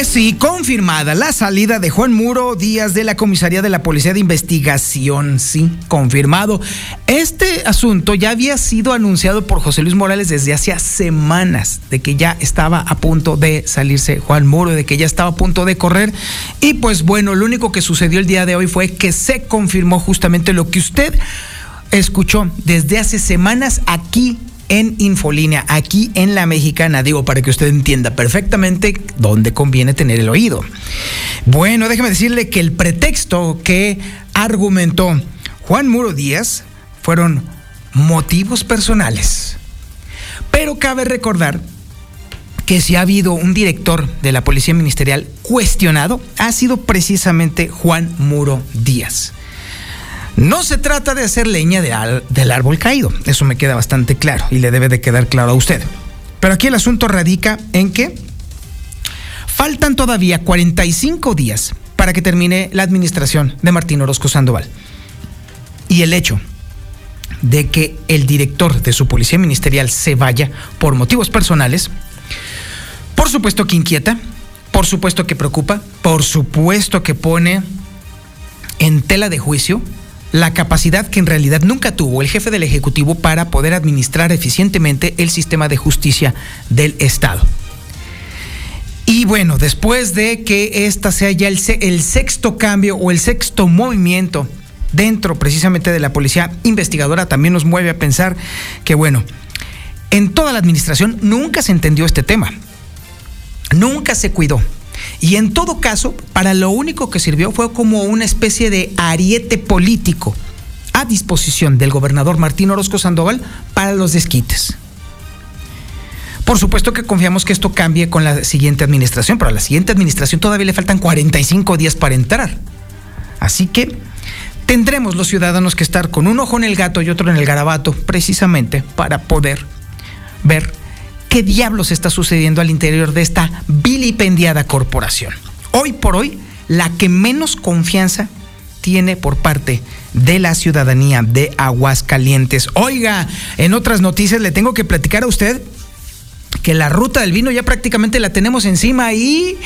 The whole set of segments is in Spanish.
Pues sí, confirmada la salida de Juan Muro Díaz de la comisaría de la Policía de Investigación. Sí, confirmado. Este asunto ya había sido anunciado por José Luis Morales desde hacía semanas, de que ya estaba a punto de salirse Juan Muro, de que ya estaba a punto de correr. Y pues bueno, lo único que sucedió el día de hoy fue que se confirmó justamente lo que usted escuchó desde hace semanas aquí en Infolínea, aquí en La Mexicana, digo, para que usted entienda perfectamente dónde conviene tener el oído. Bueno, déjeme decirle que el pretexto que argumentó Juan Muro Díaz fueron motivos personales. Pero cabe recordar que si ha habido un director de la Policía Ministerial cuestionado, ha sido precisamente Juan Muro Díaz. No se trata de hacer leña del árbol caído, eso me queda bastante claro y le debe de quedar claro a usted. Pero aquí el asunto radica en que faltan todavía 45 días para que termine la administración de Martín Orozco Sandoval. Y el hecho de que el director de su policía ministerial se vaya por motivos personales, por supuesto que inquieta, por supuesto que preocupa, por supuesto que pone en tela de juicio la capacidad que en realidad nunca tuvo el jefe del Ejecutivo para poder administrar eficientemente el sistema de justicia del Estado. Y bueno, después de que esta sea ya el, el sexto cambio o el sexto movimiento dentro precisamente de la policía investigadora, también nos mueve a pensar que bueno, en toda la administración nunca se entendió este tema, nunca se cuidó. Y en todo caso, para lo único que sirvió fue como una especie de ariete político a disposición del gobernador Martín Orozco Sandoval para los desquites. Por supuesto que confiamos que esto cambie con la siguiente administración, pero a la siguiente administración todavía le faltan 45 días para entrar. Así que tendremos los ciudadanos que estar con un ojo en el gato y otro en el garabato, precisamente para poder ver qué diablos está sucediendo al interior de esta vilipendiada corporación. Hoy por hoy, la que menos confianza tiene por parte de la ciudadanía de Aguascalientes. Oiga, en otras noticias le tengo que platicar a usted que la ruta del vino ya prácticamente la tenemos encima y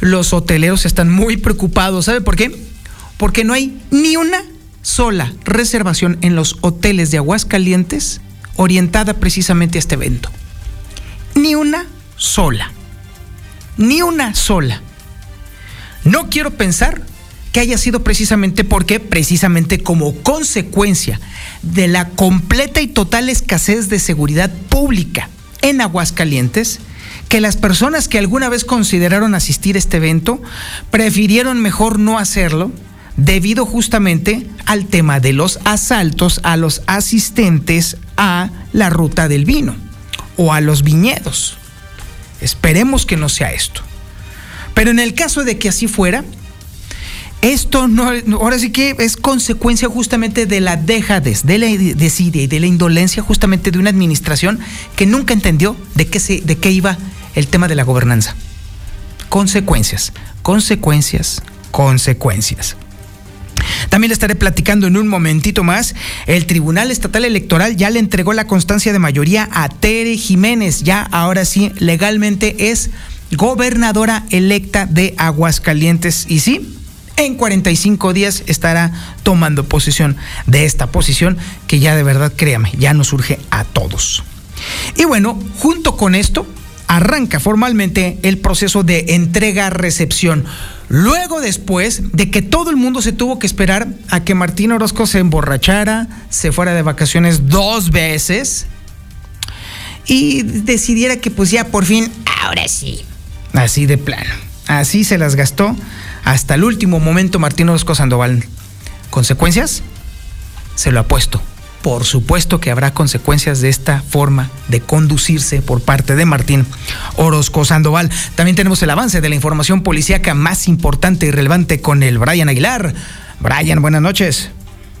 los hoteleros están muy preocupados. ¿Sabe por qué? Porque no hay ni una sola reservación en los hoteles de Aguascalientes orientada precisamente a este evento. Ni una sola. Ni una sola. No quiero pensar que haya sido precisamente porque, precisamente como consecuencia de la completa y total escasez de seguridad pública en Aguascalientes, que las personas que alguna vez consideraron asistir a este evento prefirieron mejor no hacerlo debido justamente al tema de los asaltos a los asistentes a la ruta del vino o a los viñedos. Esperemos que no sea esto. Pero en el caso de que así fuera, esto no, ahora sí que es consecuencia justamente de la dejadez, de la desidia y de la indolencia justamente de una administración que nunca entendió de qué, se, de qué iba el tema de la gobernanza. Consecuencias, consecuencias, consecuencias. También le estaré platicando en un momentito más. El Tribunal Estatal Electoral ya le entregó la constancia de mayoría a Tere Jiménez. Ya ahora sí, legalmente es gobernadora electa de Aguascalientes. Y sí, en 45 días estará tomando posesión de esta posición que ya de verdad, créame, ya nos surge a todos. Y bueno, junto con esto, arranca formalmente el proceso de entrega-recepción Luego después de que todo el mundo se tuvo que esperar a que Martín Orozco se emborrachara, se fuera de vacaciones dos veces y decidiera que pues ya por fin, ahora sí. Así de plano. Así se las gastó hasta el último momento Martín Orozco Sandoval. ¿Consecuencias? Se lo apuesto por supuesto que habrá consecuencias de esta forma de conducirse por parte de Martín Orozco Sandoval. También tenemos el avance de la información policíaca más importante y relevante con el Brian Aguilar. Brian, buenas noches.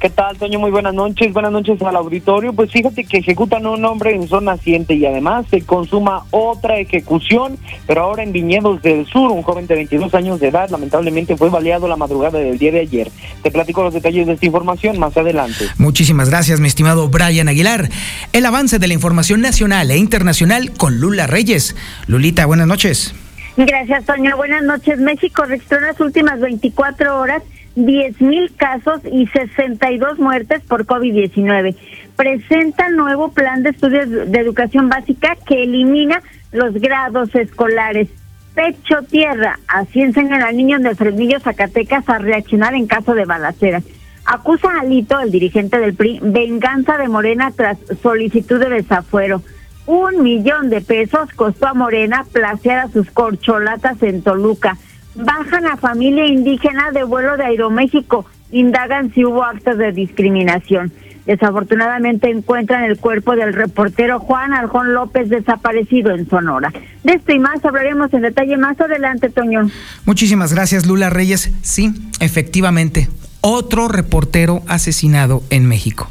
¿Qué tal, Toño? Muy buenas noches. Buenas noches al auditorio. Pues fíjate que ejecutan un hombre en zona naciente y además se consuma otra ejecución, pero ahora en Viñedos del Sur. Un joven de 22 años de edad lamentablemente fue baleado la madrugada del día de ayer. Te platico los detalles de esta información más adelante. Muchísimas gracias, mi estimado Brian Aguilar. El avance de la información nacional e internacional con Lula Reyes. Lulita, buenas noches. Gracias, Toño. Buenas noches. México registró en las últimas 24 horas 10.000 casos y 62 muertes por COVID-19. Presenta nuevo plan de estudios de educación básica que elimina los grados escolares. Pecho tierra, así enseñan al niño de Fresnillo, Zacatecas, a reaccionar en caso de balacera. Acusa a Alito, el dirigente del PRI, venganza de Morena tras solicitud de desafuero. Un millón de pesos costó a Morena placear a sus corcholatas en Toluca bajan a familia indígena de vuelo de Aeroméxico, indagan si hubo actos de discriminación. Desafortunadamente encuentran el cuerpo del reportero Juan Aljón López desaparecido en Sonora. De esto y más hablaremos en detalle más adelante, Toño. Muchísimas gracias, Lula Reyes. Sí, efectivamente, otro reportero asesinado en México.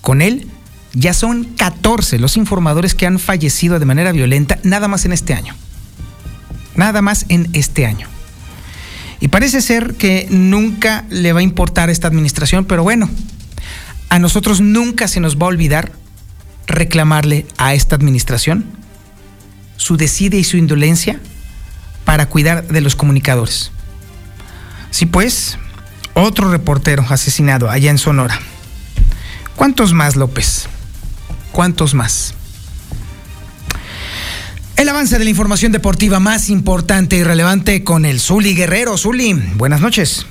Con él ya son 14 los informadores que han fallecido de manera violenta nada más en este año nada más en este año. Y parece ser que nunca le va a importar esta administración, pero bueno, a nosotros nunca se nos va a olvidar reclamarle a esta administración su decide y su indolencia para cuidar de los comunicadores. Sí, pues, otro reportero asesinado allá en Sonora. ¿Cuántos más, López? ¿Cuántos más? El avance de la información deportiva más importante y relevante con el Zuli Guerrero. Zuli, buenas noches.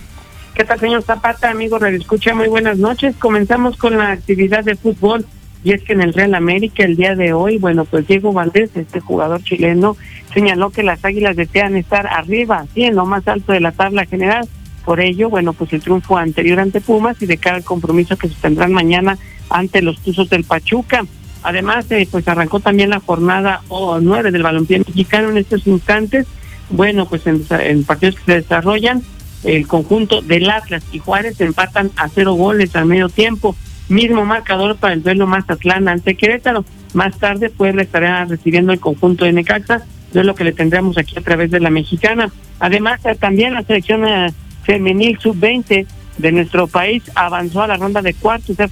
¿Qué tal, señor Zapata? Amigo Escucha, muy buenas noches. Comenzamos con la actividad de fútbol. Y es que en el Real América el día de hoy, bueno, pues Diego Valdés, este jugador chileno, señaló que las Águilas desean estar arriba, sí, en lo más alto de la tabla general. Por ello, bueno, pues el triunfo anterior ante Pumas y de cara al compromiso que se tendrán mañana ante los Tuzos del Pachuca. Además, eh, pues arrancó también la jornada o nueve del balompié mexicano en estos instantes. Bueno, pues en, partidos que se desarrollan, el conjunto del Atlas y Juárez empatan a cero goles al medio tiempo. Mismo marcador para el duelo Mazatlán ante Querétaro. Más tarde, pues le estará recibiendo el conjunto de Necaxa, lo que le tendremos aquí a través de la mexicana. Además, eh, también la selección eh, femenil sub-20 de nuestro país avanzó a la ronda de cuartos de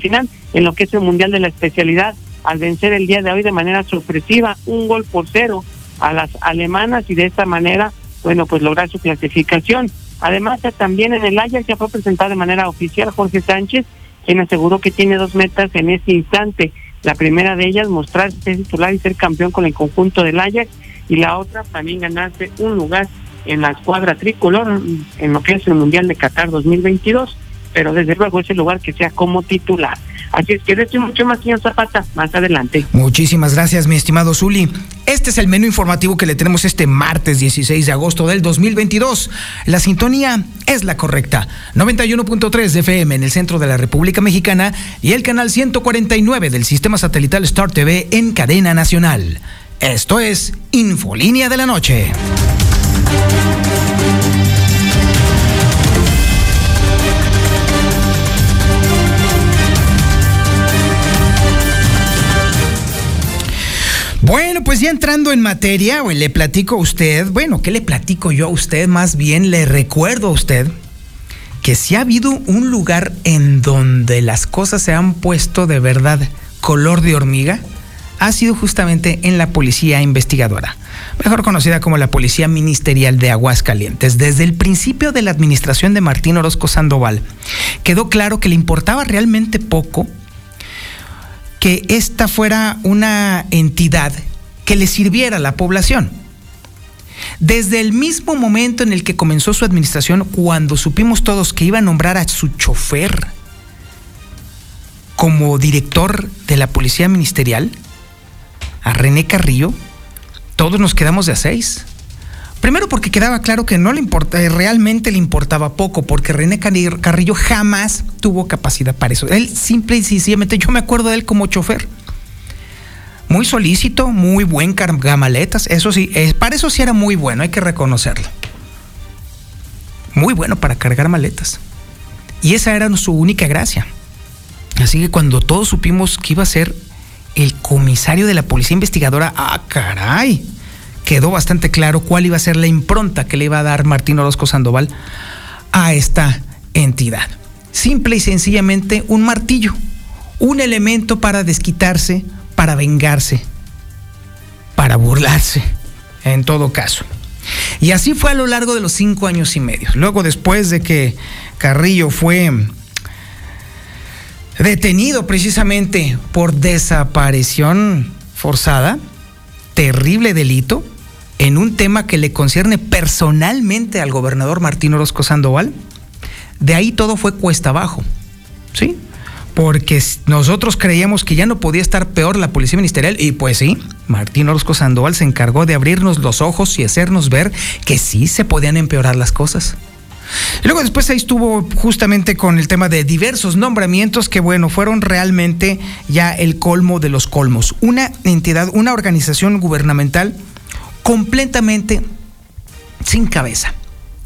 final en lo que es el Mundial de la Especialidad al vencer el día de hoy de manera sorpresiva un gol por cero a las alemanas y de esta manera, bueno, pues lograr su clasificación. Además, también en el Ajax ya fue presentado de manera oficial Jorge Sánchez, quien aseguró que tiene dos metas en este instante. La primera de ellas, mostrarse titular y ser campeón con el conjunto del Ajax, y la otra también ganarse un lugar en la escuadra tricolor en lo que es el Mundial de Qatar 2022, pero desde luego es el lugar que sea como titular. Así es que de mucho más, señor Zapata, más adelante. Muchísimas gracias, mi estimado Zuli. Este es el menú informativo que le tenemos este martes 16 de agosto del 2022. La sintonía es la correcta. 91.3 de FM en el centro de la República Mexicana y el canal 149 del sistema satelital Star TV en cadena nacional. Esto es Infolínea de la Noche. Bueno, pues ya entrando en materia, le platico a usted, bueno, ¿qué le platico yo a usted? Más bien le recuerdo a usted que si ha habido un lugar en donde las cosas se han puesto de verdad color de hormiga, ha sido justamente en la policía investigadora mejor conocida como la Policía Ministerial de Aguascalientes. Desde el principio de la administración de Martín Orozco Sandoval, quedó claro que le importaba realmente poco que esta fuera una entidad que le sirviera a la población. Desde el mismo momento en el que comenzó su administración, cuando supimos todos que iba a nombrar a su chofer como director de la Policía Ministerial, a René Carrillo, todos nos quedamos de a seis. Primero porque quedaba claro que no le importa, eh, realmente le importaba poco, porque René Carrillo jamás tuvo capacidad para eso. Él simple y sencillamente, yo me acuerdo de él como chofer. Muy solícito, muy buen cargamaletas, eso sí, para eso sí era muy bueno, hay que reconocerlo. Muy bueno para cargar maletas. Y esa era su única gracia. Así que cuando todos supimos que iba a ser el comisario de la policía investigadora, ah, caray, quedó bastante claro cuál iba a ser la impronta que le iba a dar Martín Orozco Sandoval a esta entidad. Simple y sencillamente un martillo, un elemento para desquitarse, para vengarse, para burlarse, en todo caso. Y así fue a lo largo de los cinco años y medio. Luego, después de que Carrillo fue detenido precisamente por desaparición forzada, terrible delito, en un tema que le concierne personalmente al gobernador Martín Orozco Sandoval, de ahí todo fue cuesta abajo, ¿sí? Porque nosotros creíamos que ya no podía estar peor la policía ministerial y pues sí, Martín Orozco Sandoval se encargó de abrirnos los ojos y hacernos ver que sí se podían empeorar las cosas. Luego después ahí estuvo justamente con el tema de diversos nombramientos que, bueno, fueron realmente ya el colmo de los colmos. Una entidad, una organización gubernamental completamente sin cabeza,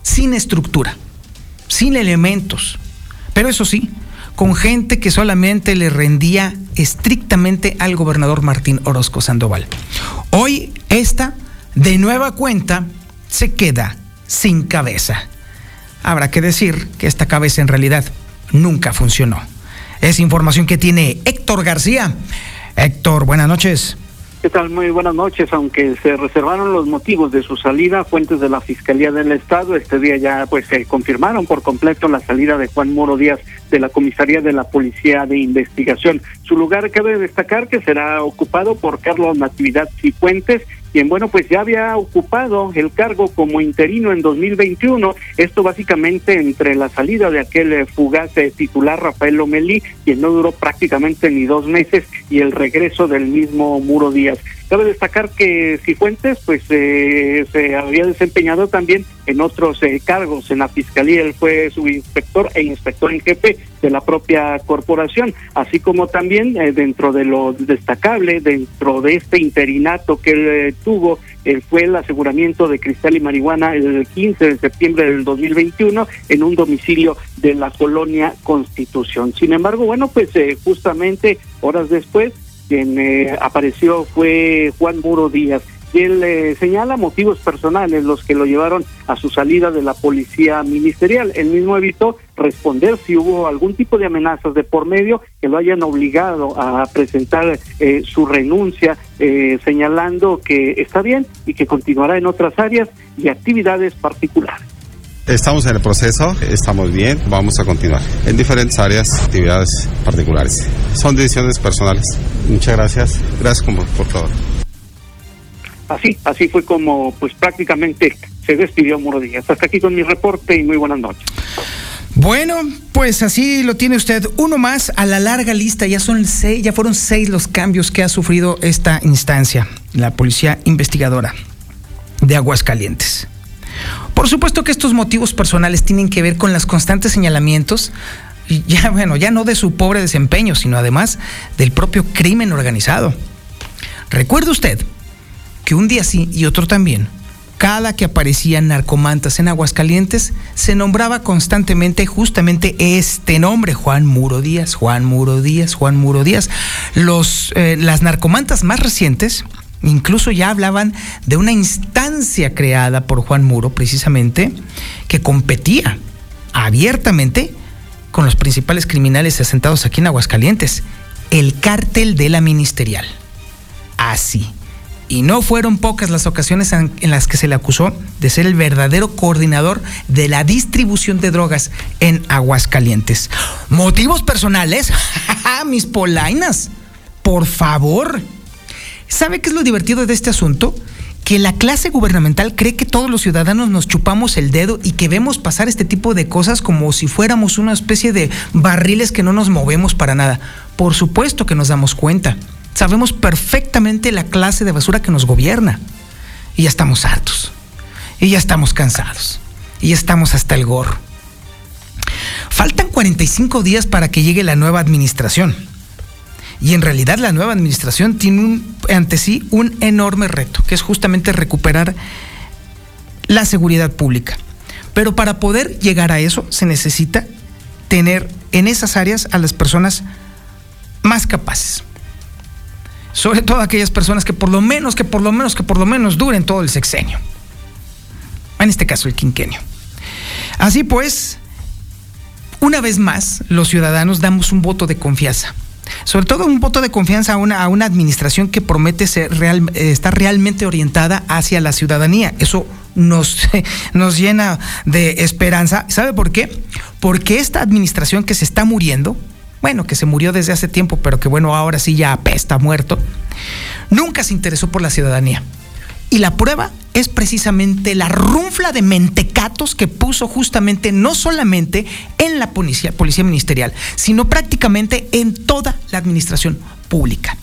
sin estructura, sin elementos. Pero eso sí, con gente que solamente le rendía estrictamente al gobernador Martín Orozco Sandoval. Hoy esta, de nueva cuenta, se queda sin cabeza. Habrá que decir que esta cabeza en realidad nunca funcionó. Es información que tiene Héctor García. Héctor, buenas noches. ¿Qué tal? Muy buenas noches. Aunque se reservaron los motivos de su salida, fuentes de la Fiscalía del Estado este día ya pues se confirmaron por completo la salida de Juan Moro Díaz de la Comisaría de la Policía de Investigación. Su lugar cabe destacar que será ocupado por Carlos Natividad Cifuentes, quien, bueno, pues ya había ocupado el cargo como interino en 2021. Esto básicamente entre la salida de aquel eh, fugaz eh, titular Rafael Lomelí, quien no duró prácticamente ni dos meses, y el regreso del mismo Muro Díaz. Cabe destacar que Cifuentes pues eh, se había desempeñado también en otros eh, cargos en la fiscalía, él fue subinspector e inspector en jefe de la propia corporación, así como también eh, dentro de lo destacable, dentro de este interinato que él tuvo, fue el aseguramiento de cristal y marihuana el 15 de septiembre del 2021 en un domicilio de la colonia Constitución. Sin embargo, bueno, pues justamente horas después quien eh, apareció fue Juan Muro Díaz. Y él eh, señala motivos personales los que lo llevaron a su salida de la policía ministerial. Él mismo evitó responder si hubo algún tipo de amenazas de por medio que lo hayan obligado a presentar eh, su renuncia, señalando que está bien y que continuará en otras áreas y actividades particulares. Estamos en el proceso, estamos bien, vamos a continuar en diferentes áreas, actividades particulares. Son decisiones personales. Muchas gracias, gracias por, todo. Así, así fue como pues prácticamente se despidió Muro Díaz. Hasta aquí con mi reporte y muy buenas noches. Bueno, pues así lo tiene usted. Uno más a la larga lista. Ya son seis, ya fueron seis los cambios que ha sufrido esta instancia, la policía investigadora de Aguascalientes. Por supuesto que estos motivos personales tienen que ver con los constantes señalamientos, ya bueno, ya no de su pobre desempeño, sino además del propio crimen organizado. Recuerde usted que un día sí y otro también, cada que aparecían narcomantas en Aguascalientes, se nombraba constantemente justamente este nombre, Juan Muro Díaz, Juan Muro Díaz, Juan Muro Díaz. Los, eh, las narcomantas más recientes, Incluso ya hablaban de una instancia creada por Juan Muro, precisamente, que competía abiertamente con los principales criminales asentados aquí en Aguascalientes, el cártel de la ministerial. Así. Y no fueron pocas las ocasiones en, las que se le acusó de ser el verdadero coordinador de la distribución de drogas en Aguascalientes. ¿Motivos personales? Mis polainas. Por favor. ¿Sabe qué es lo divertido de este asunto? que la clase gubernamental cree que todos los ciudadanos nos chupamos el dedo y que vemos pasar este tipo de cosas como si fuéramos una especie de barriles que no nos movemos para nada. Por supuesto que nos damos cuenta. Sabemos perfectamente la clase de basura que nos gobierna. Y ya estamos hartos. Y ya estamos cansados. Y ya estamos hasta el gorro. Faltan 45 días para que llegue la nueva administración. Y en realidad la nueva administración tiene ante sí un enorme reto, que es justamente recuperar la seguridad pública. Pero para poder llegar a eso se necesita tener en esas áreas a las personas más capaces. Sobre todo aquellas personas que por lo menos, que por lo menos, que por lo menos duren todo el sexenio. En este caso el quinquenio. Así pues, una vez más, los ciudadanos damos un voto de confianza sobre todo un voto de confianza a una, administración que promete ser real, eh, estar realmente orientada hacia la ciudadanía. Eso nos, nos llena de esperanza. ¿Sabe por qué? Porque esta administración que se está muriendo, bueno, que se murió desde hace tiempo, pero que bueno, ahora sí ya apesta, muerto, nunca se interesó por la ciudadanía. Y la prueba es precisamente la runfla de mentecatos que puso justamente no solamente en la policía, policía ministerial, sino prácticamente en toda la administración pública.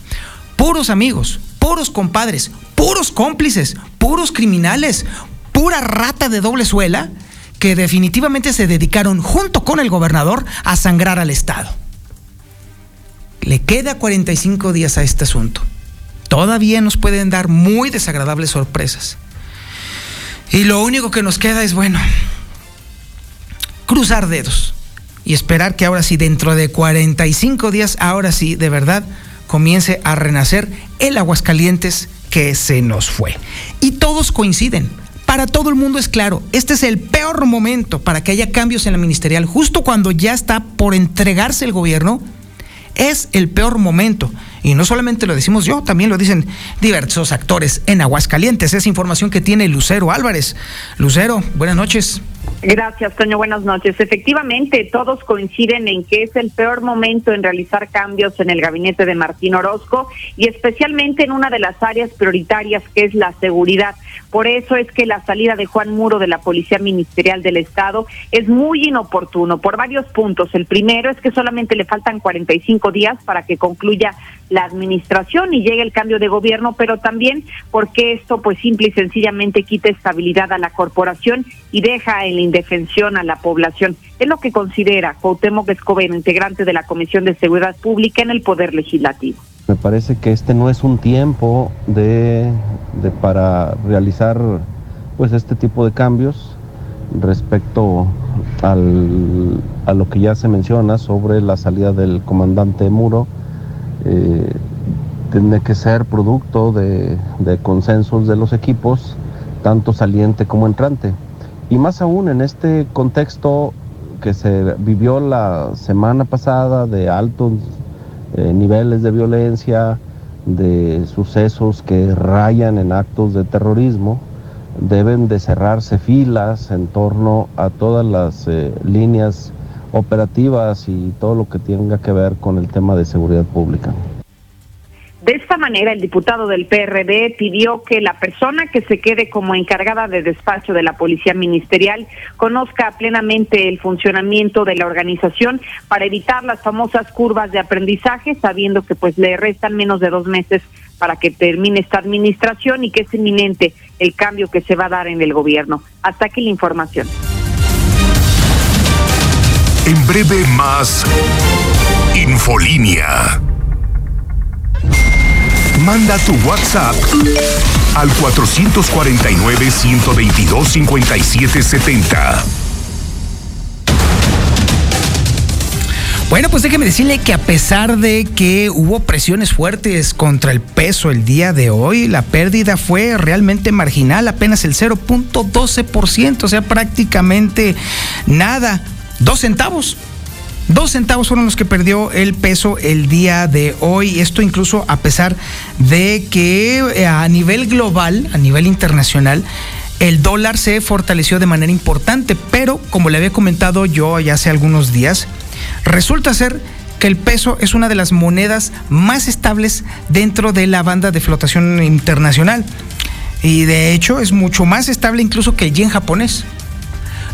Puros amigos, puros compadres, puros cómplices, puros criminales, pura rata de doble suela que definitivamente se dedicaron junto con el gobernador a sangrar al Estado. Le queda 45 días a este asunto todavía nos pueden dar muy desagradables sorpresas. Y lo único que nos queda es, bueno, cruzar dedos y esperar que ahora sí, dentro de 45 días, ahora sí, de verdad, comience a renacer el Aguascalientes que se nos fue. Y todos coinciden. Para todo el mundo es claro, este es el peor momento para que haya cambios en la ministerial, justo cuando ya está por entregarse el gobierno, es el peor momento. Y no solamente lo decimos yo, también lo dicen diversos actores en Aguascalientes. Es información que tiene Lucero Álvarez. Lucero, buenas noches. Gracias, Toño. Buenas noches. Efectivamente, todos coinciden en que es el peor momento en realizar cambios en el gabinete de Martín Orozco y especialmente en una de las áreas prioritarias que es la seguridad. Por eso es que la salida de Juan Muro de la Policía Ministerial del Estado es muy inoportuno por varios puntos. El primero es que solamente le faltan 45 días para que concluya la administración y llegue el cambio de gobierno, pero también porque esto pues simple y sencillamente quita estabilidad a la corporación y deja en la indefensión a la población. Es lo que considera Cuauhtémoc Escobedo, integrante de la Comisión de Seguridad Pública en el Poder Legislativo. Me parece que este no es un tiempo de, de para realizar pues este tipo de cambios respecto al, a lo que ya se menciona sobre la salida del comandante Muro eh, tiene que ser producto de, consensos de los equipos, tanto saliente como entrante. Y más aún en este contexto que se vivió la semana pasada de altos eh, niveles de violencia, de sucesos que rayan en actos de terrorismo, deben de cerrarse filas en torno a todas las eh, líneas operativas y todo lo que tenga que ver con el tema de seguridad pública. De esta manera, el diputado del PRD pidió que la persona que se quede como encargada de despacho de la Policía Ministerial conozca plenamente el funcionamiento de la organización para evitar las famosas curvas de aprendizaje, sabiendo que pues le restan menos de dos meses para que termine esta administración y que es inminente el cambio que se va a dar en el gobierno. Hasta aquí la información. En breve más Infolínea. Manda tu WhatsApp al 449-122-5770. Bueno, pues déjeme decirle que a pesar de que hubo presiones fuertes contra el peso el día de hoy, la pérdida fue realmente marginal, apenas el 0.12%, o sea, prácticamente nada dos centavos. Dos centavos fueron los que perdió el peso el día de hoy. Esto incluso a pesar de que eh, a nivel global, a nivel internacional, el dólar se fortaleció de manera importante, pero como le había comentado yo ya hace algunos días, resulta ser que el peso es una de las monedas más estables dentro de la banda de flotación internacional. Y de hecho es mucho más estable incluso que el yen japonés.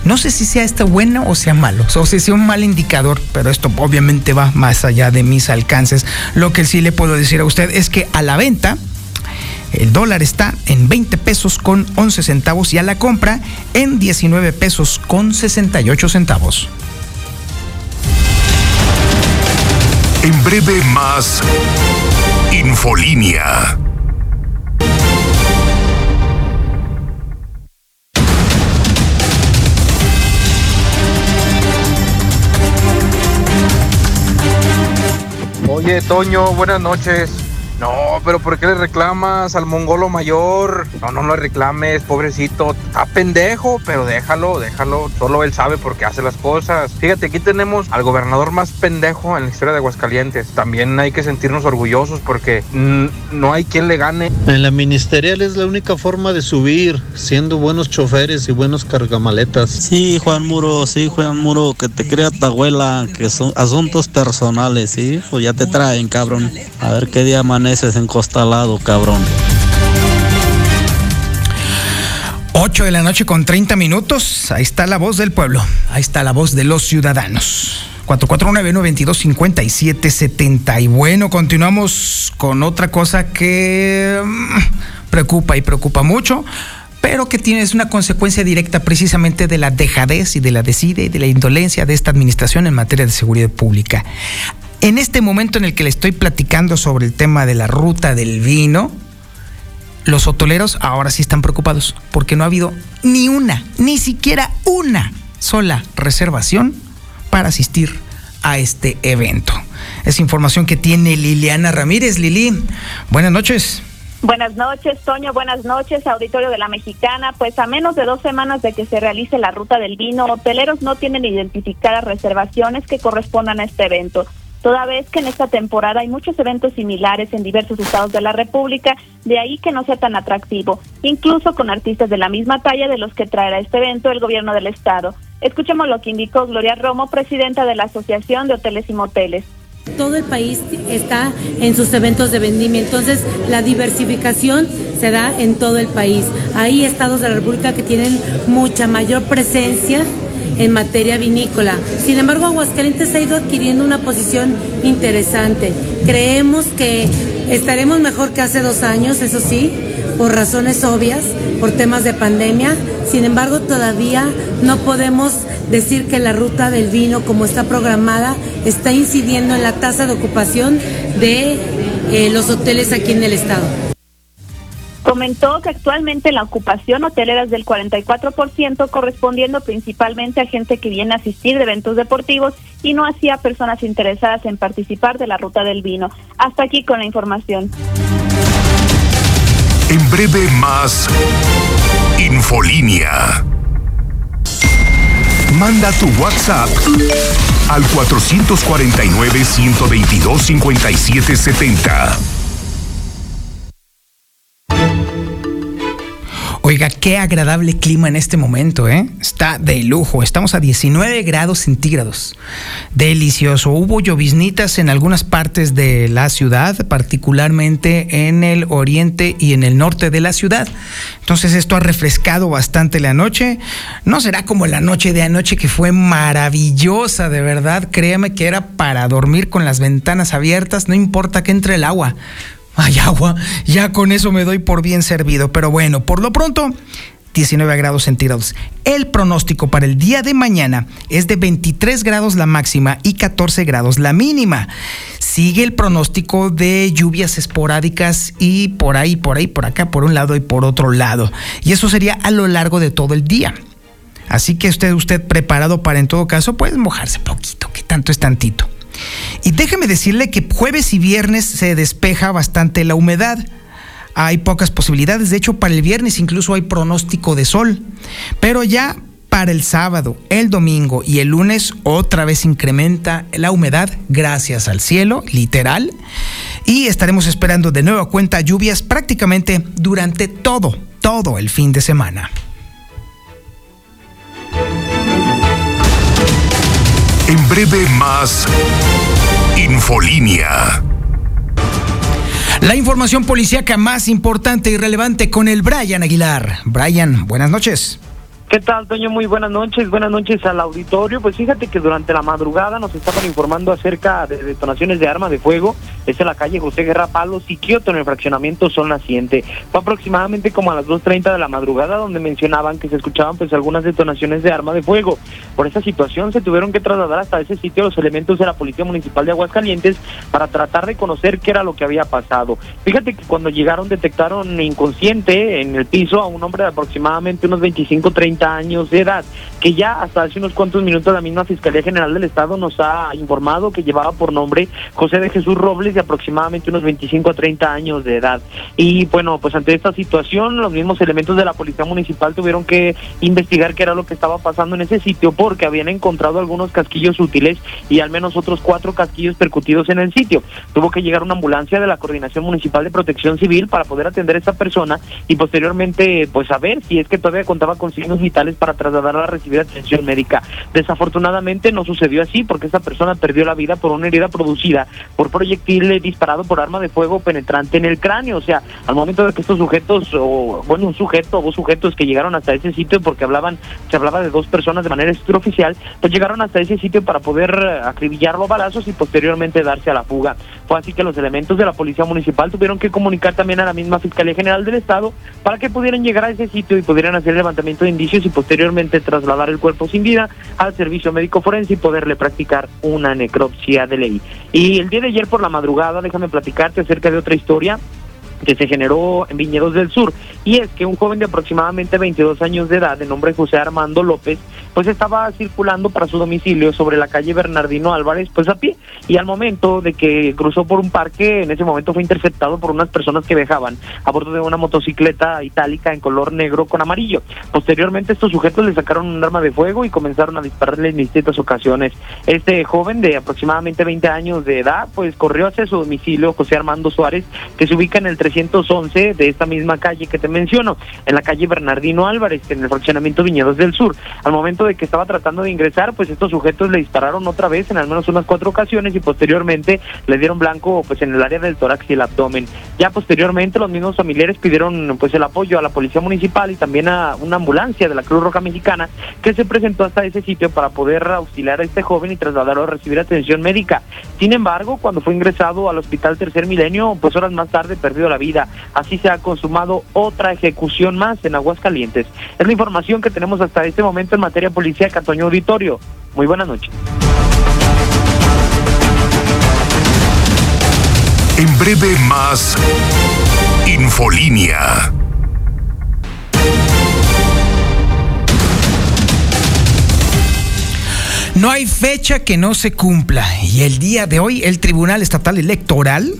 No sé si sea esto bueno o sea malo, o si sea un mal indicador, pero esto obviamente va más allá de mis alcances. Lo que sí le puedo decir a usted es que a la venta, el dólar está en 20 pesos con 11 centavos y a la compra en 19 pesos con 68 centavos. En breve más Infolínea. Oye, Toño, buenas noches. No, pero ¿por qué le reclamas al mongolo mayor? No, no le reclames, pobrecito. Está pendejo, pero déjalo, déjalo. Solo él sabe por qué hace las cosas. Fíjate, aquí tenemos al gobernador más pendejo en la historia de Aguascalientes. También hay que sentirnos orgullosos porque no hay quien le gane. En la ministerial es la única forma de subir, siendo buenos choferes y buenos cargamaletas. Sí, Juan Muro, sí, Juan Muro, que te crea tu abuela, que son asuntos personales, ¿sí? Pues ya te traen, cabrón. A ver qué día maneja es encostalado, cabrón. 8 de la noche con 30 minutos. Ahí está la voz del pueblo. Ahí está la voz de los ciudadanos. 449-9257-70. Y bueno, continuamos con otra cosa que mm, preocupa y preocupa mucho, pero que tiene una consecuencia directa precisamente de la dejadez y de la decide y de la indolencia de esta administración en materia de seguridad pública. En este momento en el que le estoy platicando sobre el tema de la ruta del vino, los hotoleros ahora sí están preocupados porque no ha habido ni una, ni siquiera una sola reservación para asistir a este evento. Es información que tiene Liliana Ramírez. Lili, buenas noches. Buenas noches, Toño. Buenas noches, auditorio de la Mexicana. Pues a menos de dos semanas de que se realice la ruta del vino, hoteleros no tienen identificadas reservaciones que correspondan a este evento toda vez que en esta temporada hay muchos eventos similares en diversos estados de la República, de ahí que no sea tan atractivo, incluso con artistas de la misma talla de los que traerá este evento el gobierno del estado. Escuchemos lo que indicó Gloria Romo, presidenta de la Asociación de Hoteles y Moteles. Todo el país está en sus eventos de vendimia, entonces la diversificación se da en todo el país. Hay estados de la República que tienen mucha mayor presencia en materia vinícola. Sin embargo, Aguascalientes ha ido adquiriendo una posición interesante. Creemos que estaremos mejor que hace dos años, eso sí, por razones obvias, por temas de pandemia. Sin embargo, todavía no podemos decir que la ruta del vino, como está programada, está incidiendo en la tasa de ocupación de eh, los hoteles aquí en el estado. Comentó que actualmente la ocupación hotelera es del 44%, correspondiendo principalmente a gente que viene a asistir de eventos deportivos y no hacía personas interesadas en participar de la ruta del vino. Hasta aquí con la información. En breve más Infolínea. Manda tu WhatsApp al 449 122 5770. Oiga, qué agradable clima en este momento, ¿eh? Está de lujo. Estamos a 19 grados centígrados. Delicioso. Hubo lloviznitas en algunas partes de la ciudad, particularmente en el oriente y en el norte de la ciudad. Entonces esto ha refrescado bastante la noche. No será como la noche de anoche que fue maravillosa, de verdad. Créame que era para dormir con las ventanas abiertas, no importa que entre el agua hay agua, ya con eso me doy por bien servido. Pero bueno, por lo pronto, 19 grados centígrados. El pronóstico para el día de mañana es de 23 grados la máxima y 14 grados la mínima. Sigue el pronóstico de lluvias esporádicas y por ahí, por ahí, por acá, por un lado y por otro lado. Y eso sería a lo largo de todo el día. Así que usted, usted preparado para en todo caso, puede mojarse poquito, que tanto es tantito. Y déjeme decirle que jueves y viernes se despeja bastante la humedad. Hay pocas posibilidades, de hecho para el viernes incluso hay pronóstico de sol. Pero ya para el sábado, el domingo y el lunes otra vez incrementa la humedad gracias al cielo, literal. Y estaremos esperando de nueva cuenta lluvias prácticamente durante todo, todo el fin de semana. Breve más Infolínea. La información policíaca más importante y relevante con el Brian Aguilar. Brian, buenas noches. ¿Qué tal, Toño? Muy buenas noches. Buenas noches al auditorio. Pues fíjate que durante la madrugada nos estaban informando acerca de detonaciones de arma de fuego. Es en la calle José Guerra Palos y Kioto, en el fraccionamiento Sol Naciente. Fue aproximadamente como a las 2.30 de la madrugada donde mencionaban que se escuchaban pues algunas detonaciones de arma de fuego. Por esa situación se tuvieron que trasladar hasta ese sitio los elementos de la Policía Municipal de Aguascalientes para tratar de conocer qué era lo que había pasado. Fíjate que cuando llegaron detectaron inconsciente en el piso a un hombre de aproximadamente unos 25-30 años de edad, que ya hasta hace unos cuantos minutos la misma Fiscalía General del Estado nos ha informado que llevaba por nombre José de Jesús Robles de aproximadamente unos 25 a 30 años de edad. Y bueno, pues ante esta situación los mismos elementos de la Policía Municipal tuvieron que investigar qué era lo que estaba pasando en ese sitio porque habían encontrado algunos casquillos útiles y al menos otros cuatro casquillos percutidos en el sitio. Tuvo que llegar una ambulancia de la Coordinación Municipal de Protección Civil para poder atender a esta persona y posteriormente pues saber si es que todavía contaba con signos para trasladarla a recibir atención médica. Desafortunadamente no sucedió así porque esta persona perdió la vida por una herida producida por proyectil disparado por arma de fuego penetrante en el cráneo. O sea, al momento de que estos sujetos, o bueno, un sujeto o dos sujetos que llegaron hasta ese sitio porque hablaban, se hablaba de dos personas de manera extraoficial, pues llegaron hasta ese sitio para poder eh, acribillarlo a balazos y posteriormente darse a la fuga. Fue así que los elementos de la Policía Municipal tuvieron que comunicar también a la misma Fiscalía General del Estado para que pudieran llegar a ese sitio y pudieran hacer el levantamiento de indicios y posteriormente trasladar el cuerpo sin vida al servicio médico forense y poderle practicar una necropsia de ley. Y el día de ayer por la madrugada, déjame platicarte acerca de otra historia que se generó en Viñedos del Sur. Y es que un joven de aproximadamente 22 años de edad, de nombre José Armando López, pues estaba circulando para su domicilio sobre la calle Bernardino Álvarez, pues a pie. Y al momento de que cruzó por un parque, en ese momento fue interceptado por unas personas que viajaban a bordo de una motocicleta itálica en color negro con amarillo. Posteriormente estos sujetos le sacaron un arma de fuego y comenzaron a dispararle en distintas ocasiones. Este joven de aproximadamente 20 años de edad, pues corrió hacia su domicilio, José Armando Suárez, que se ubica en el 311 de esta misma calle que te menciono, en la calle Bernardino Álvarez, en el fraccionamiento Viñedos del Sur. Al momento de que estaba tratando de ingresar, pues estos sujetos le dispararon otra vez en al menos unas cuatro ocasiones y posteriormente le dieron blanco pues en el área del tórax y el abdomen. Ya posteriormente los mismos familiares pidieron pues el apoyo a la policía municipal y también a una ambulancia de la Cruz Roja Mexicana que se presentó hasta ese sitio para poder auxiliar a este joven y trasladarlo a recibir atención médica. Sin embargo, cuando fue ingresado al hospital Tercer Milenio, pues horas más tarde perdió la vida. Así se ha consumado otra ejecución más en Aguascalientes. Es la información que tenemos hasta este momento en materia Policía Catoño Auditorio. Muy buenas noches. En breve más Infolínea. No hay fecha que no se cumpla y el día de hoy el Tribunal Estatal Electoral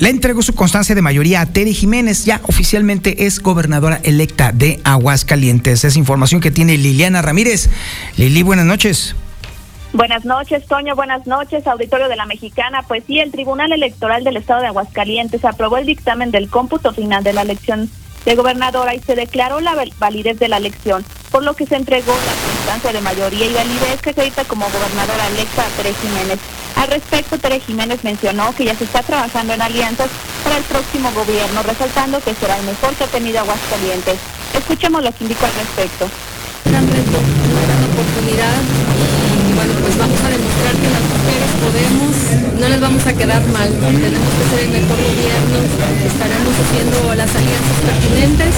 le entregó su constancia de mayoría a Tere Jiménez, ya oficialmente es gobernadora electa de Aguascalientes. Es información que tiene Liliana Ramírez. Lili, buenas noches. Buenas noches, Toño. Buenas noches, auditorio de la Mexicana. Pues sí, el Tribunal Electoral del Estado de Aguascalientes aprobó el dictamen del cómputo final de la elección de gobernadora y se declaró la validez de la elección, por lo que se entregó la constancia de mayoría y validez que acredita como gobernadora electa a Tere Jiménez. Al respecto, Tere Jiménez mencionó que ya se está trabajando en alianzas para el próximo gobierno, resaltando que será el mejor que ha tenido Aguascalientes. Escuchemos lo que indicó al respecto. Gran una gran oportunidad y bueno, pues vamos a demostrar que las mujeres podemos, no les vamos a quedar mal, tenemos que ser el mejor gobierno, estaremos haciendo las alianzas pertinentes.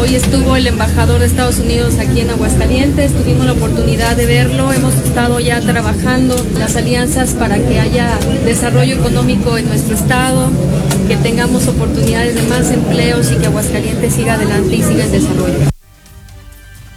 Hoy estuvo el embajador de Estados Unidos aquí en Aguascalientes, tuvimos la oportunidad de verlo, hemos estado ya trabajando las alianzas para que haya desarrollo económico en nuestro estado, que tengamos oportunidades de más empleos y que Aguascalientes siga adelante y siga en desarrollo.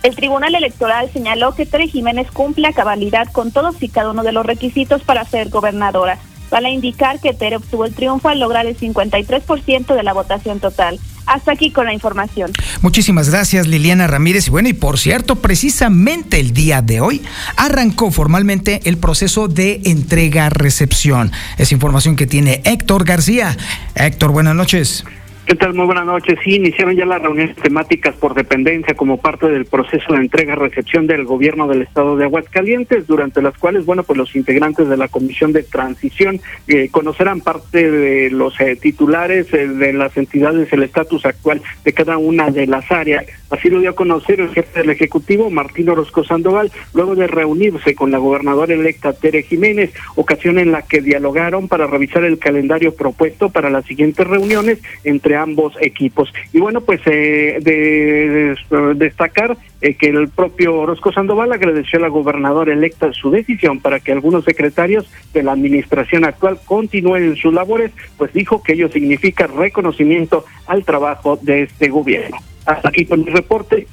El Tribunal Electoral señaló que Tere Jiménez cumple a cabalidad con todos y cada uno de los requisitos para ser gobernadora. Vale indicar que Tere obtuvo el triunfo al lograr el 53% de la votación total. Hasta aquí con la información. Muchísimas gracias Liliana Ramírez. Y bueno, y por cierto, precisamente el día de hoy arrancó formalmente el proceso de entrega-recepción. Es información que tiene Héctor García. Héctor, buenas noches. ¿Qué tal? Muy buenas noches. Sí, iniciaron ya las reuniones temáticas por dependencia como parte del proceso de entrega-recepción del gobierno del estado de Aguascalientes, durante las cuales, bueno, pues los integrantes de la comisión de transición eh, conocerán parte de los eh, titulares eh, de las entidades, el estatus actual de cada una de las áreas. Así lo dio a conocer el jefe del Ejecutivo, Martín Orozco Sandoval, luego de reunirse con la gobernadora electa Tere Jiménez, ocasión en la que dialogaron para revisar el calendario propuesto para las siguientes reuniones entre ambos equipos. Y bueno, pues eh, de, destacar eh, que el propio Orozco Sandoval agradeció a la gobernadora electa su decisión para que algunos secretarios de la administración actual continúen en sus labores, pues dijo que ello significa reconocimiento al trabajo de este gobierno. Hasta aquí con mi reporte.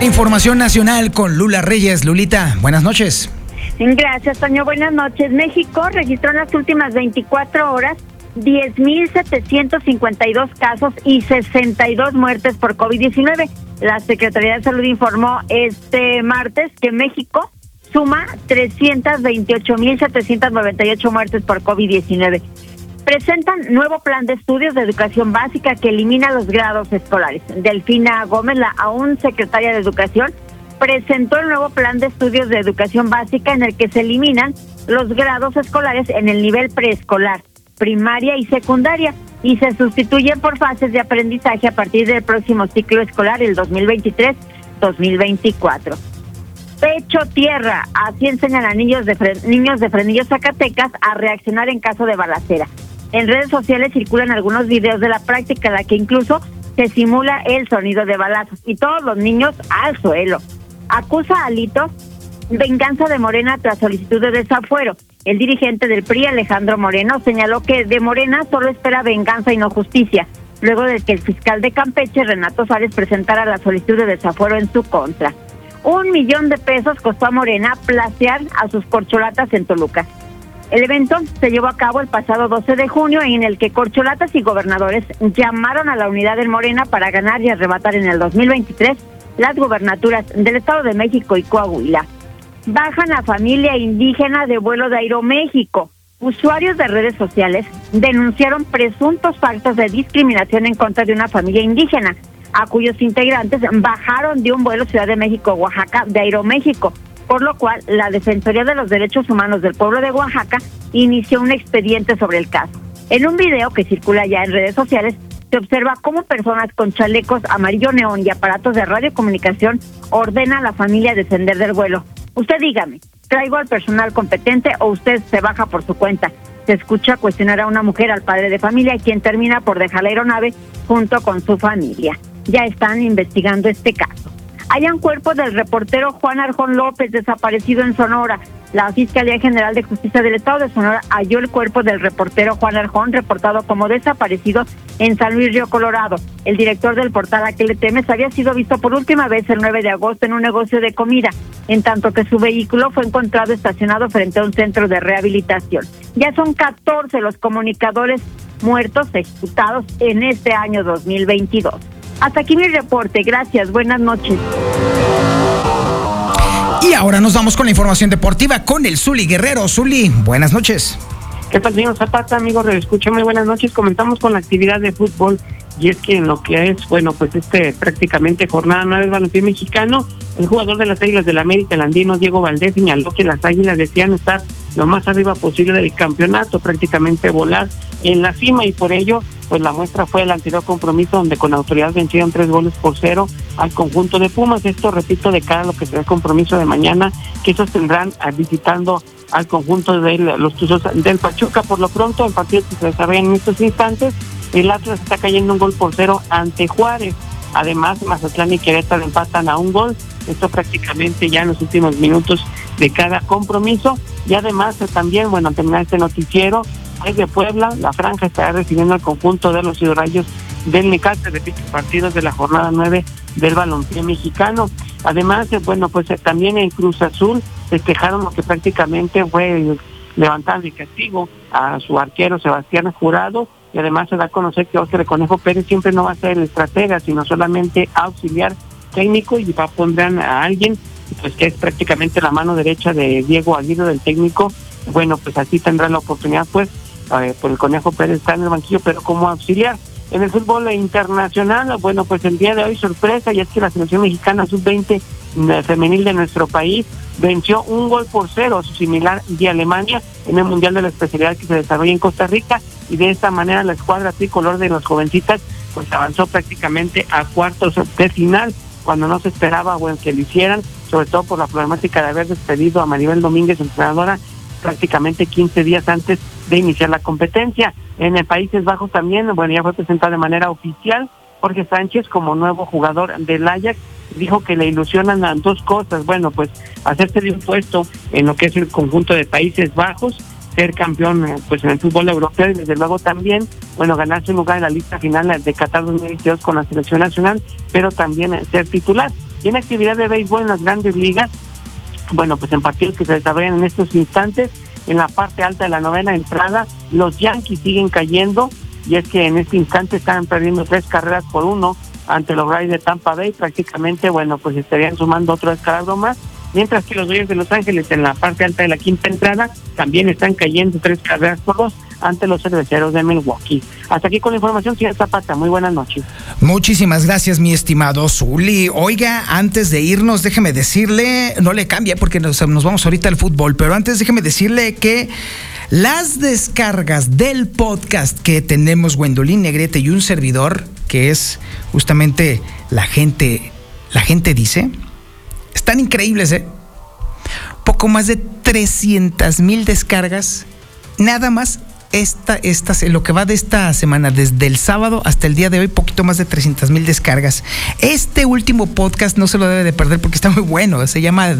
Información nacional con Lula Reyes. Lulita, buenas noches. Gracias, Toño. Buenas noches. México registró en las últimas 24 horas 10.752 casos y 62 muertes por COVID-19. La Secretaría de Salud informó este martes que México suma 328.798 muertes por COVID-19. Presentan nuevo plan de estudios de educación básica que elimina los grados escolares. Delfina Gómez, la aún secretaria de Educación, presentó el nuevo plan de estudios de educación básica en el que se eliminan los grados escolares en el nivel preescolar primaria y secundaria y se sustituyen por fases de aprendizaje a partir del próximo ciclo escolar, el 2023-2024. Pecho tierra, así enseñan a niños de, niños de Zacatecas a reaccionar en caso de balacera. En redes sociales circulan algunos videos de la práctica, en la que incluso se simula el sonido de balazos y todos los niños al suelo. Acusa a Alito venganza de Morena tras solicitud de desafuero. El dirigente del PRI, Alejandro Moreno, señaló que de Morena solo espera venganza y no justicia, luego de que el fiscal de Campeche, Renato Suárez, presentara la solicitud de desafuero en su contra. Un millón de pesos costó a Morena placear a sus corcholatas en Toluca. El evento se llevó a cabo el pasado 12 de junio en el que corcholatas y gobernadores llamaron a la unidad del Morena para ganar y arrebatar en el 2023 las gubernaturas del Estado de México y Coahuila bajan a familia indígena de vuelo de Aeroméxico. Usuarios de redes sociales denunciaron presuntos faltas de discriminación en contra de una familia indígena, a cuyos integrantes bajaron de un vuelo Ciudad de México-Oaxaca de Aeroméxico, por lo cual la Defensoría de los Derechos Humanos del Pueblo de Oaxaca inició un expediente sobre el caso. En un video que circula ya en redes sociales, se observa cómo personas con chalecos amarillo neón y aparatos de radiocomunicación ordenan a la familia descender del vuelo. Usted dígame, ¿traigo al personal competente o usted se baja por su cuenta? Se escucha cuestionar a una mujer al padre de familia, quien termina por dejar la aeronave junto con su familia. Ya están investigando este caso. Hayan cuerpo del reportero Juan Arjón López desaparecido en Sonora. La Fiscalía General de Justicia del Estado de Sonora halló el cuerpo del reportero Juan Arjón, reportado como desaparecido en San Luis Río Colorado. El director del portal Aquel Temes había sido visto por última vez el 9 de agosto en un negocio de comida, en tanto que su vehículo fue encontrado estacionado frente a un centro de rehabilitación. Ya son 14 los comunicadores muertos ejecutados en este año 2022. Hasta aquí mi reporte. Gracias. Buenas noches. Y ahora nos vamos con la información deportiva con el Zuli Guerrero. Zuli, buenas noches. ¿Qué tal, señor Zapata, amigos? Escucha muy buenas noches. Comenzamos con la actividad de fútbol y es que en lo que es, bueno, pues este prácticamente jornada nueve balompié mexicano, el jugador de las Águilas del América, el andino Diego Valdés, señaló que las Águilas decían estar lo más arriba posible del campeonato, prácticamente volar en la cima y por ello pues la muestra fue el anterior compromiso donde con autoridad vencieron tres goles por cero al conjunto de Pumas. Esto, repito, de cara a lo que será el compromiso de mañana, que estos tendrán visitando al conjunto de los Tuzos del Pachuca. Por lo pronto, el partido que se desarrolla en estos instantes, el Atlas está cayendo un gol por cero ante Juárez. Además, Mazatlán y Querétaro empatan a un gol. Esto prácticamente ya en los últimos minutos de cada compromiso. Y además también, bueno, al terminar este noticiero, es de Puebla, la franja estará recibiendo al conjunto de los hidrorayos del Necaxa, repito, partidos de la jornada 9 del balompié mexicano. Además, eh, bueno, pues eh, también en Cruz Azul festejaron lo que prácticamente fue levantar de castigo a su arquero Sebastián Jurado y además se da a conocer que Oscar Conejo Pérez siempre no va a ser el estratega, sino solamente auxiliar técnico y va a pondrán a alguien pues que es prácticamente la mano derecha de Diego Aguirre del técnico bueno pues así tendrá la oportunidad pues eh, por el Conejo Pérez está en el banquillo, pero como auxiliar. En el fútbol internacional, bueno, pues el día de hoy sorpresa, y es que la selección mexicana sub-20 eh, femenil de nuestro país venció un gol por cero, su similar de Alemania, en el Mundial de la Especialidad que se desarrolla en Costa Rica, y de esta manera la escuadra tricolor de los jovencitas pues avanzó prácticamente a cuartos de final, cuando no se esperaba bueno, que lo hicieran, sobre todo por la problemática de haber despedido a Maribel Domínguez, entrenadora, prácticamente 15 días antes de iniciar la competencia. En el Países Bajos también, bueno, ya fue presentado de manera oficial Jorge Sánchez como nuevo jugador del Ajax. Dijo que le ilusionan dos cosas. Bueno, pues hacerse de un puesto en lo que es el conjunto de Países Bajos, ser campeón eh, pues en el fútbol europeo y desde luego también, bueno, ganarse un lugar en la lista final de Qatar 2022 con la selección nacional, pero también ser titular. Tiene actividad de béisbol en las grandes ligas, bueno, pues en partidos que se desarrollan en estos instantes, en la parte alta de la novena entrada, los Yankees siguen cayendo y es que en este instante están perdiendo tres carreras por uno ante los Rays de Tampa Bay, prácticamente, bueno, pues estarían sumando otro escalado más, mientras que los Dodgers de Los Ángeles en la parte alta de la quinta entrada también están cayendo tres carreras por dos ante los cerveceros de Milwaukee. Hasta aquí con la información, señor Zapata. Muy buenas noches. Muchísimas gracias, mi estimado Zuli. Oiga, antes de irnos, déjeme decirle, no le cambie porque nos, nos vamos ahorita al fútbol, pero antes déjeme decirle que las descargas del podcast que tenemos Gwendolyn Negrete y un servidor, que es justamente la gente, la gente dice, están increíbles, ¿eh? Poco más de 300 mil descargas, nada más esta, esta, lo que va de esta semana, desde el sábado hasta el día de hoy, poquito más de 300 mil descargas. Este último podcast no se lo debe de perder porque está muy bueno. Se llama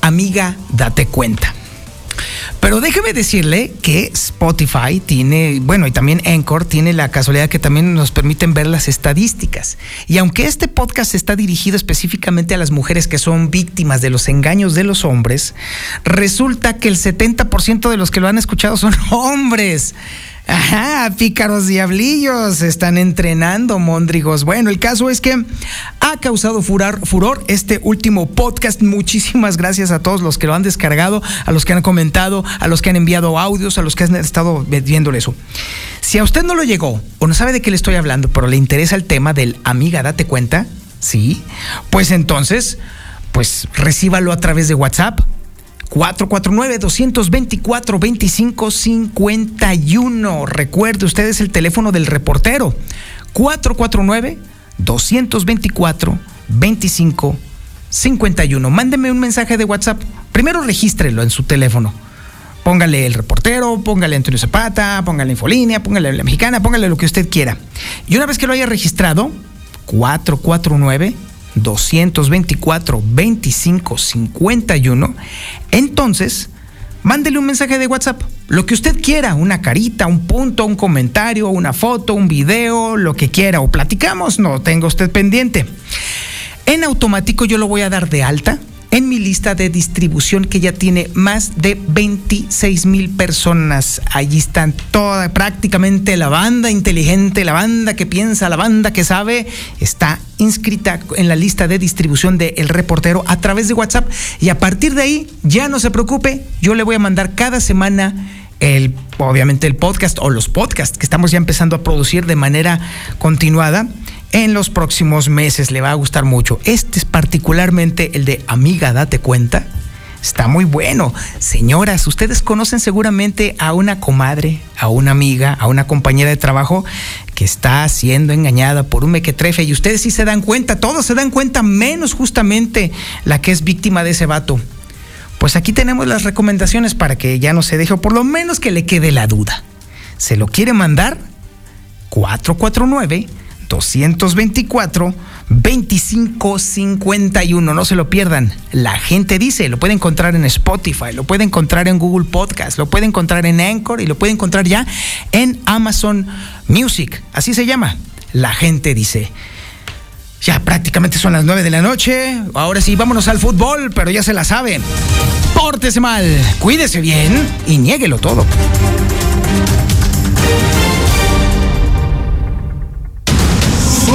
Amiga, date cuenta. Pero déjeme decirle que Spotify tiene, bueno, y también Anchor tiene la casualidad que también nos permiten ver las estadísticas. Y aunque este podcast está dirigido específicamente a las mujeres que son víctimas de los engaños de los hombres, resulta que el 70% de los que lo han escuchado son hombres. Ajá, pícaros diablillos, están entrenando, mondrigos. Bueno, el caso es que ha causado furor, este último podcast. Muchísimas gracias a todos los que lo han descargado, a los que han comentado, a los que han enviado audios, a los que han estado viéndole eso. Si a usted no lo llegó o no sabe de qué le estoy hablando, pero le interesa el tema del amiga, date cuenta, ¿sí? Pues entonces, pues recíbalo a través de WhatsApp 449-224-2551. Recuerde, usted es el teléfono del reportero. 449-224-2551. Mándeme un mensaje de WhatsApp. Primero regístrelo en su teléfono. Póngale el reportero, póngale Antonio Zapata, póngale Infolínea, póngale la mexicana, póngale lo que usted quiera. Y una vez que lo haya registrado, 449 224 2551, entonces mándele un mensaje de WhatsApp, lo que usted quiera, una carita, un punto, un comentario, una foto, un video, lo que quiera, o platicamos, no tenga usted pendiente. En automático yo lo voy a dar de alta en mi lista de distribución que ya tiene más de 26 mil personas. Allí están toda, prácticamente la banda inteligente, la banda que piensa, la banda que sabe, está inscrita en la lista de distribución de El Reportero a través de WhatsApp. Y a partir de ahí, ya no se preocupe, yo le voy a mandar cada semana el, obviamente el podcast o los podcasts que estamos ya empezando a producir de manera continuada en los próximos meses. Le va a gustar mucho. Este es particularmente el de Amiga, date cuenta. Está muy bueno. Señoras, ustedes conocen seguramente a una comadre, a una amiga, a una compañera de trabajo que está siendo engañada por un mequetrefe y ustedes sí se dan cuenta, todos se dan cuenta, menos justamente la que es víctima de ese vato. Pues aquí tenemos las recomendaciones para que ya no se deje, o por lo menos que le quede la duda. ¿Se lo quiere mandar? 449 224 2551. No se lo pierdan. La gente dice, lo puede encontrar en Spotify, lo puede encontrar en Google Podcast, lo puede encontrar en Anchor y lo puede encontrar ya en Amazon Music. Así se llama. La gente dice. Ya prácticamente son las 9 de la noche. Ahora sí, vámonos al fútbol, pero ya se la sabe. Pórtese mal, cuídese bien y niéguelo todo.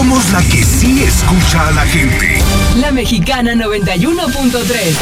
Somos la que sí escucha a la gente. La Mexicana 91.3.